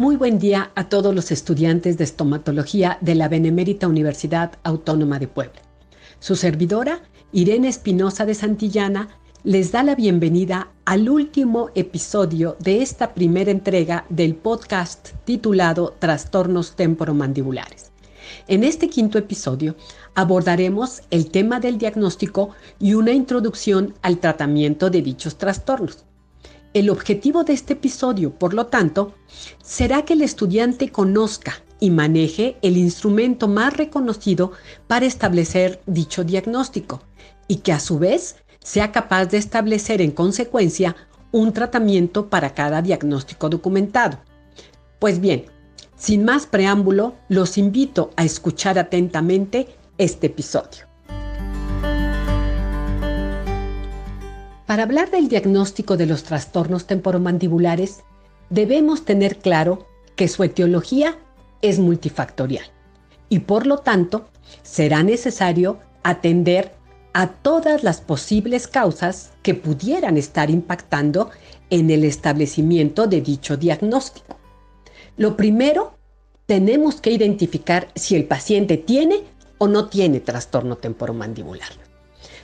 Muy buen día a todos los estudiantes de estomatología de la Benemérita Universidad Autónoma de Puebla. Su servidora, Irene Espinosa de Santillana, les da la bienvenida al último episodio de esta primera entrega del podcast titulado Trastornos temporomandibulares. En este quinto episodio abordaremos el tema del diagnóstico y una introducción al tratamiento de dichos trastornos. El objetivo de este episodio, por lo tanto, será que el estudiante conozca y maneje el instrumento más reconocido para establecer dicho diagnóstico y que a su vez sea capaz de establecer en consecuencia un tratamiento para cada diagnóstico documentado. Pues bien, sin más preámbulo, los invito a escuchar atentamente este episodio. Para hablar del diagnóstico de los trastornos temporomandibulares, debemos tener claro que su etiología es multifactorial y por lo tanto será necesario atender a todas las posibles causas que pudieran estar impactando en el establecimiento de dicho diagnóstico. Lo primero, tenemos que identificar si el paciente tiene o no tiene trastorno temporomandibular.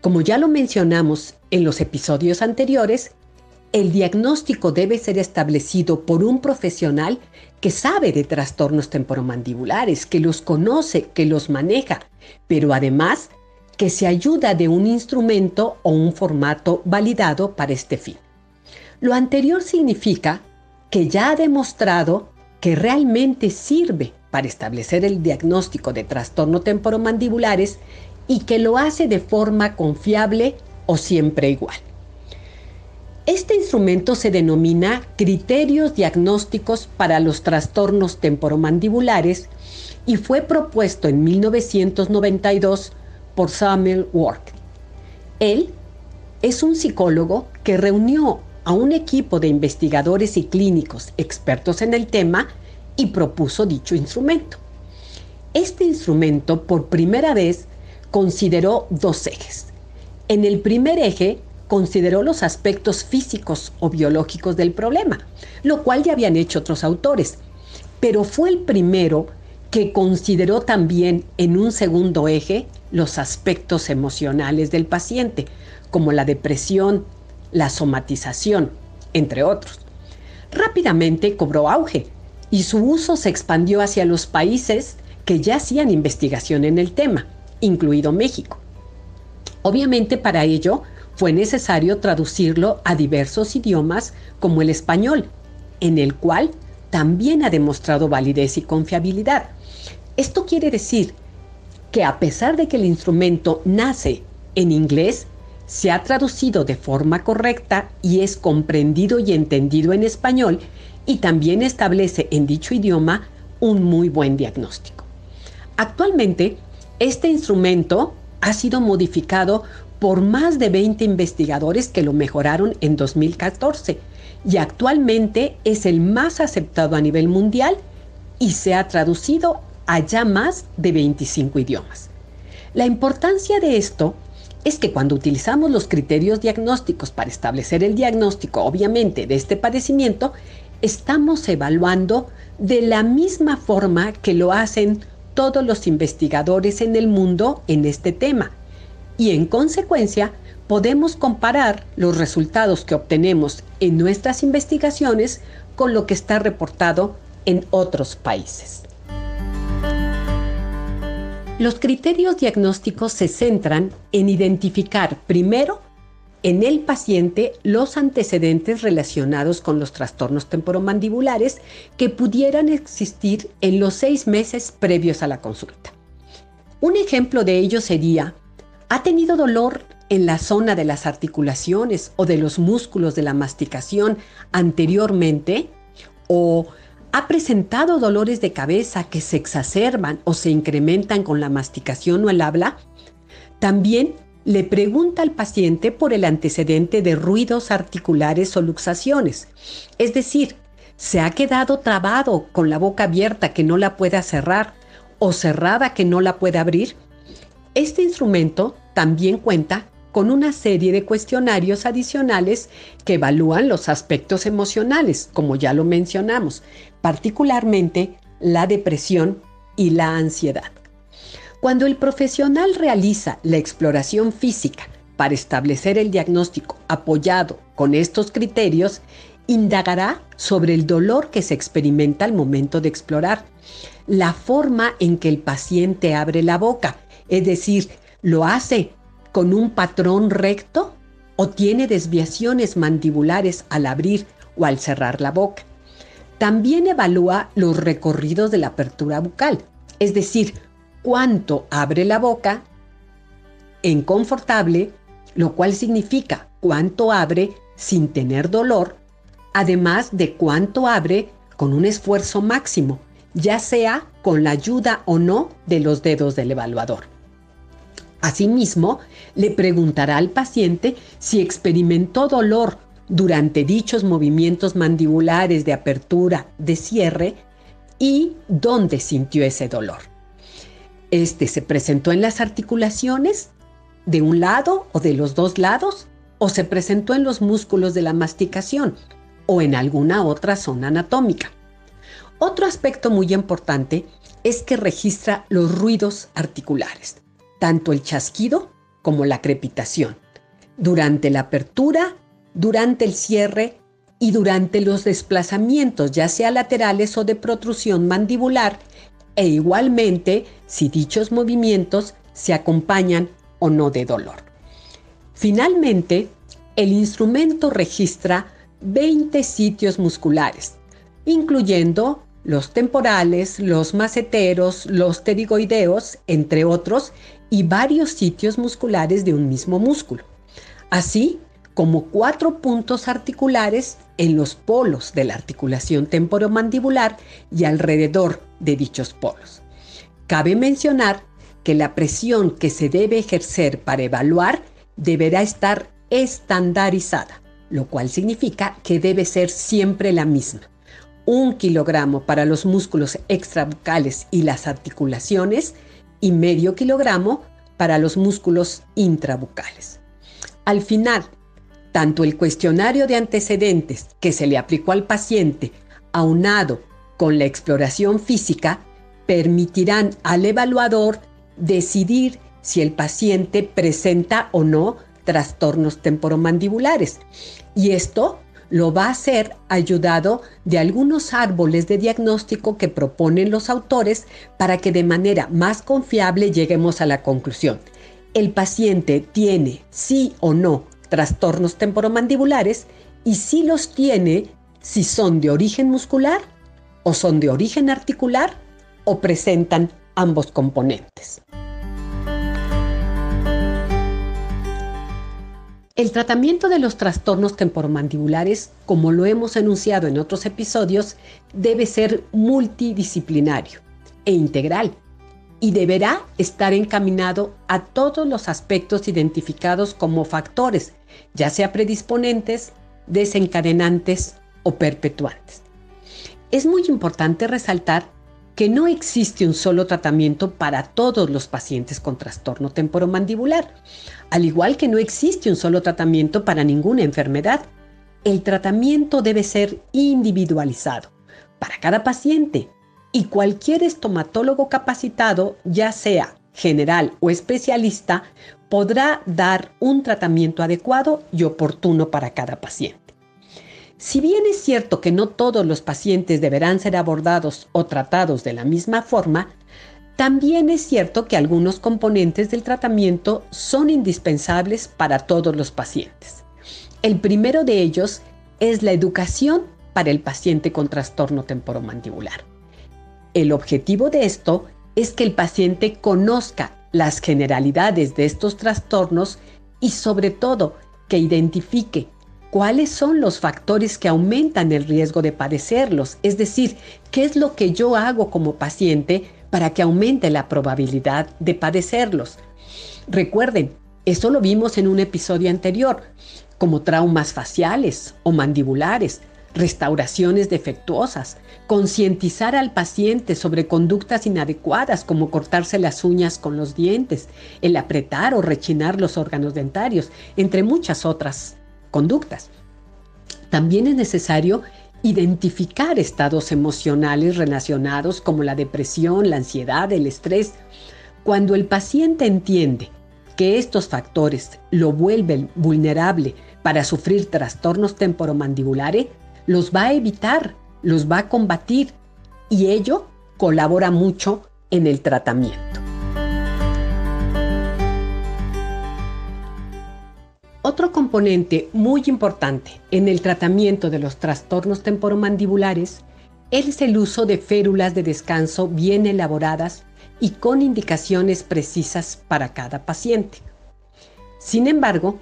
Como ya lo mencionamos en los episodios anteriores, el diagnóstico debe ser establecido por un profesional que sabe de trastornos temporomandibulares, que los conoce, que los maneja, pero además que se ayuda de un instrumento o un formato validado para este fin. Lo anterior significa que ya ha demostrado que realmente sirve para establecer el diagnóstico de trastorno temporomandibulares y que lo hace de forma confiable o siempre igual. Este instrumento se denomina criterios diagnósticos para los trastornos temporomandibulares y fue propuesto en 1992 por Samuel Ward. Él es un psicólogo que reunió a un equipo de investigadores y clínicos expertos en el tema y propuso dicho instrumento. Este instrumento por primera vez consideró dos ejes. En el primer eje consideró los aspectos físicos o biológicos del problema, lo cual ya habían hecho otros autores, pero fue el primero que consideró también en un segundo eje los aspectos emocionales del paciente, como la depresión, la somatización, entre otros. Rápidamente cobró auge y su uso se expandió hacia los países que ya hacían investigación en el tema incluido México. Obviamente para ello fue necesario traducirlo a diversos idiomas como el español, en el cual también ha demostrado validez y confiabilidad. Esto quiere decir que a pesar de que el instrumento nace en inglés, se ha traducido de forma correcta y es comprendido y entendido en español y también establece en dicho idioma un muy buen diagnóstico. Actualmente, este instrumento ha sido modificado por más de 20 investigadores que lo mejoraron en 2014 y actualmente es el más aceptado a nivel mundial y se ha traducido a ya más de 25 idiomas. La importancia de esto es que cuando utilizamos los criterios diagnósticos para establecer el diagnóstico, obviamente, de este padecimiento, estamos evaluando de la misma forma que lo hacen todos los investigadores en el mundo en este tema y en consecuencia podemos comparar los resultados que obtenemos en nuestras investigaciones con lo que está reportado en otros países. Los criterios diagnósticos se centran en identificar primero en el paciente los antecedentes relacionados con los trastornos temporomandibulares que pudieran existir en los seis meses previos a la consulta. Un ejemplo de ello sería, ¿ha tenido dolor en la zona de las articulaciones o de los músculos de la masticación anteriormente? ¿O ha presentado dolores de cabeza que se exacerban o se incrementan con la masticación o el habla? También le pregunta al paciente por el antecedente de ruidos articulares o luxaciones. Es decir, se ha quedado trabado con la boca abierta que no la pueda cerrar o cerrada que no la pueda abrir. Este instrumento también cuenta con una serie de cuestionarios adicionales que evalúan los aspectos emocionales, como ya lo mencionamos, particularmente la depresión y la ansiedad. Cuando el profesional realiza la exploración física para establecer el diagnóstico apoyado con estos criterios, indagará sobre el dolor que se experimenta al momento de explorar, la forma en que el paciente abre la boca, es decir, lo hace con un patrón recto o tiene desviaciones mandibulares al abrir o al cerrar la boca. También evalúa los recorridos de la apertura bucal, es decir, cuánto abre la boca en confortable, lo cual significa cuánto abre sin tener dolor, además de cuánto abre con un esfuerzo máximo, ya sea con la ayuda o no de los dedos del evaluador. Asimismo, le preguntará al paciente si experimentó dolor durante dichos movimientos mandibulares de apertura, de cierre y dónde sintió ese dolor. Este se presentó en las articulaciones de un lado o de los dos lados o se presentó en los músculos de la masticación o en alguna otra zona anatómica. Otro aspecto muy importante es que registra los ruidos articulares, tanto el chasquido como la crepitación, durante la apertura, durante el cierre y durante los desplazamientos, ya sea laterales o de protrusión mandibular, e igualmente si dichos movimientos se acompañan o no de dolor. Finalmente, el instrumento registra 20 sitios musculares, incluyendo los temporales, los maceteros, los pterigoideos, entre otros, y varios sitios musculares de un mismo músculo, así como cuatro puntos articulares en los polos de la articulación temporomandibular y alrededor de dichos polos. Cabe mencionar que la presión que se debe ejercer para evaluar deberá estar estandarizada, lo cual significa que debe ser siempre la misma. Un kilogramo para los músculos extrabucales y las articulaciones y medio kilogramo para los músculos intrabucales. Al final, tanto el cuestionario de antecedentes que se le aplicó al paciente, aunado con la exploración física, permitirán al evaluador decidir si el paciente presenta o no trastornos temporomandibulares. Y esto lo va a hacer ayudado de algunos árboles de diagnóstico que proponen los autores para que de manera más confiable lleguemos a la conclusión. El paciente tiene sí o no trastornos temporomandibulares y si los tiene, si son de origen muscular o son de origen articular o presentan ambos componentes. El tratamiento de los trastornos temporomandibulares, como lo hemos enunciado en otros episodios, debe ser multidisciplinario e integral y deberá estar encaminado a todos los aspectos identificados como factores, ya sea predisponentes, desencadenantes o perpetuantes. Es muy importante resaltar que no existe un solo tratamiento para todos los pacientes con trastorno temporomandibular, al igual que no existe un solo tratamiento para ninguna enfermedad. El tratamiento debe ser individualizado para cada paciente y cualquier estomatólogo capacitado, ya sea general o especialista, podrá dar un tratamiento adecuado y oportuno para cada paciente. Si bien es cierto que no todos los pacientes deberán ser abordados o tratados de la misma forma, también es cierto que algunos componentes del tratamiento son indispensables para todos los pacientes. El primero de ellos es la educación para el paciente con trastorno temporomandibular. El objetivo de esto es que el paciente conozca las generalidades de estos trastornos y sobre todo que identifique cuáles son los factores que aumentan el riesgo de padecerlos, es decir, qué es lo que yo hago como paciente para que aumente la probabilidad de padecerlos. Recuerden, eso lo vimos en un episodio anterior, como traumas faciales o mandibulares, restauraciones defectuosas, concientizar al paciente sobre conductas inadecuadas como cortarse las uñas con los dientes, el apretar o rechinar los órganos dentarios, entre muchas otras conductas. También es necesario identificar estados emocionales relacionados como la depresión, la ansiedad, el estrés. Cuando el paciente entiende que estos factores lo vuelven vulnerable para sufrir trastornos temporomandibulares, los va a evitar, los va a combatir y ello colabora mucho en el tratamiento. Otro componente muy importante en el tratamiento de los trastornos temporomandibulares es el uso de férulas de descanso bien elaboradas y con indicaciones precisas para cada paciente. Sin embargo,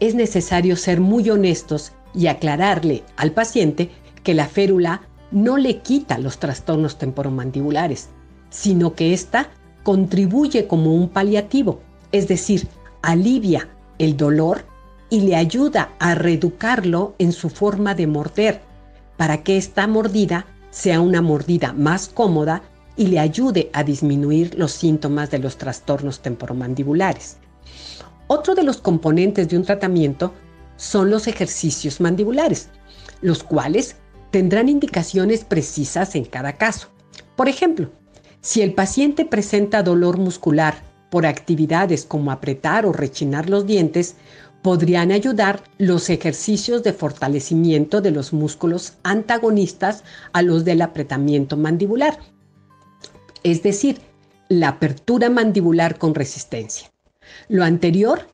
es necesario ser muy honestos y aclararle al paciente que la férula no le quita los trastornos temporomandibulares, sino que ésta contribuye como un paliativo, es decir, alivia el dolor y le ayuda a reeducarlo en su forma de morder, para que esta mordida sea una mordida más cómoda y le ayude a disminuir los síntomas de los trastornos temporomandibulares. Otro de los componentes de un tratamiento son los ejercicios mandibulares, los cuales tendrán indicaciones precisas en cada caso. Por ejemplo, si el paciente presenta dolor muscular por actividades como apretar o rechinar los dientes, podrían ayudar los ejercicios de fortalecimiento de los músculos antagonistas a los del apretamiento mandibular, es decir, la apertura mandibular con resistencia. Lo anterior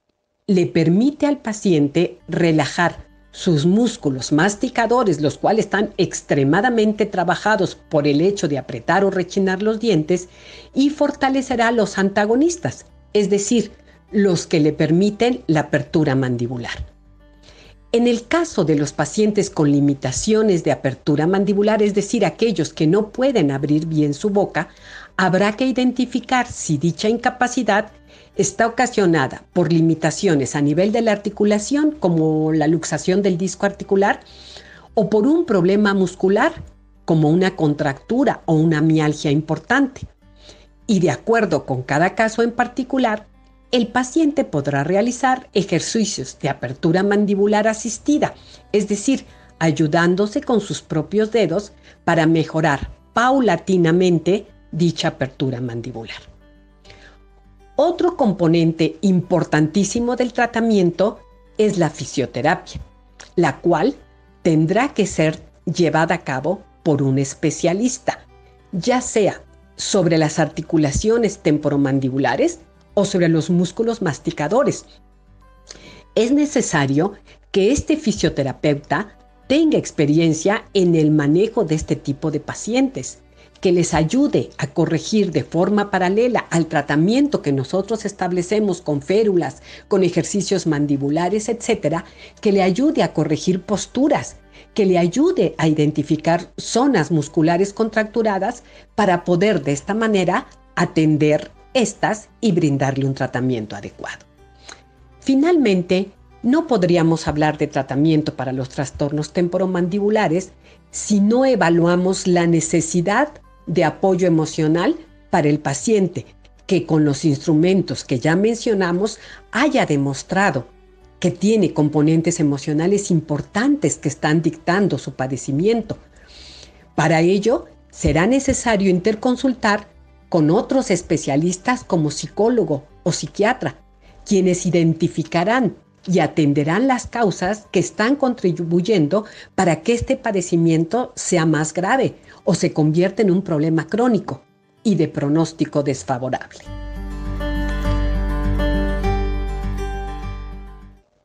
le permite al paciente relajar sus músculos masticadores, los cuales están extremadamente trabajados por el hecho de apretar o rechinar los dientes, y fortalecerá los antagonistas, es decir, los que le permiten la apertura mandibular. En el caso de los pacientes con limitaciones de apertura mandibular, es decir, aquellos que no pueden abrir bien su boca, habrá que identificar si dicha incapacidad está ocasionada por limitaciones a nivel de la articulación, como la luxación del disco articular, o por un problema muscular, como una contractura o una mialgia importante. Y de acuerdo con cada caso en particular, el paciente podrá realizar ejercicios de apertura mandibular asistida, es decir, ayudándose con sus propios dedos para mejorar paulatinamente dicha apertura mandibular. Otro componente importantísimo del tratamiento es la fisioterapia, la cual tendrá que ser llevada a cabo por un especialista, ya sea sobre las articulaciones temporomandibulares o sobre los músculos masticadores. Es necesario que este fisioterapeuta tenga experiencia en el manejo de este tipo de pacientes que les ayude a corregir de forma paralela al tratamiento que nosotros establecemos con férulas, con ejercicios mandibulares, etcétera, que le ayude a corregir posturas, que le ayude a identificar zonas musculares contracturadas para poder de esta manera atender estas y brindarle un tratamiento adecuado. Finalmente, no podríamos hablar de tratamiento para los trastornos temporomandibulares si no evaluamos la necesidad de apoyo emocional para el paciente que con los instrumentos que ya mencionamos haya demostrado que tiene componentes emocionales importantes que están dictando su padecimiento. Para ello, será necesario interconsultar con otros especialistas como psicólogo o psiquiatra, quienes identificarán y atenderán las causas que están contribuyendo para que este padecimiento sea más grave o se convierta en un problema crónico y de pronóstico desfavorable.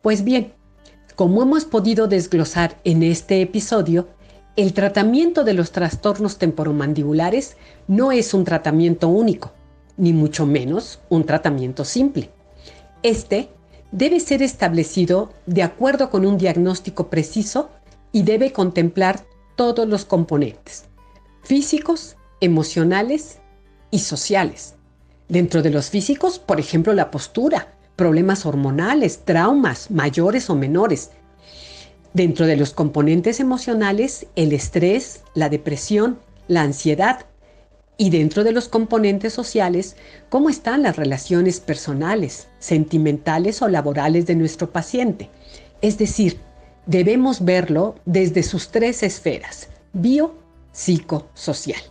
Pues bien, como hemos podido desglosar en este episodio, el tratamiento de los trastornos temporomandibulares no es un tratamiento único, ni mucho menos un tratamiento simple. Este debe ser establecido de acuerdo con un diagnóstico preciso y debe contemplar todos los componentes, físicos, emocionales y sociales. Dentro de los físicos, por ejemplo, la postura, problemas hormonales, traumas mayores o menores. Dentro de los componentes emocionales, el estrés, la depresión, la ansiedad y dentro de los componentes sociales, cómo están las relaciones personales, sentimentales o laborales de nuestro paciente. Es decir, debemos verlo desde sus tres esferas, bio, psico, social.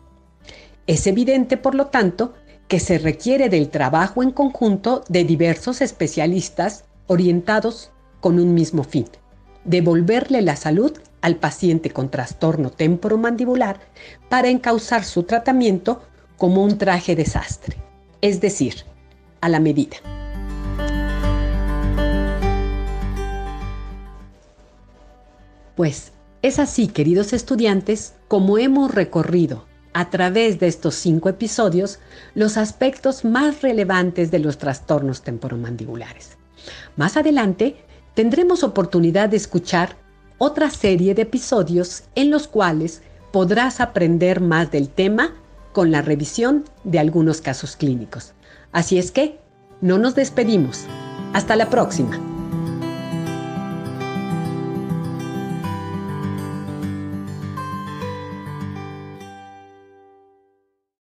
Es evidente, por lo tanto, que se requiere del trabajo en conjunto de diversos especialistas orientados con un mismo fin, devolverle la salud al paciente con trastorno temporomandibular para encauzar su tratamiento como un traje desastre, es decir, a la medida. Pues es así, queridos estudiantes, como hemos recorrido a través de estos cinco episodios los aspectos más relevantes de los trastornos temporomandibulares. Más adelante tendremos oportunidad de escuchar otra serie de episodios en los cuales podrás aprender más del tema con la revisión de algunos casos clínicos. Así es que, no nos despedimos. Hasta la próxima.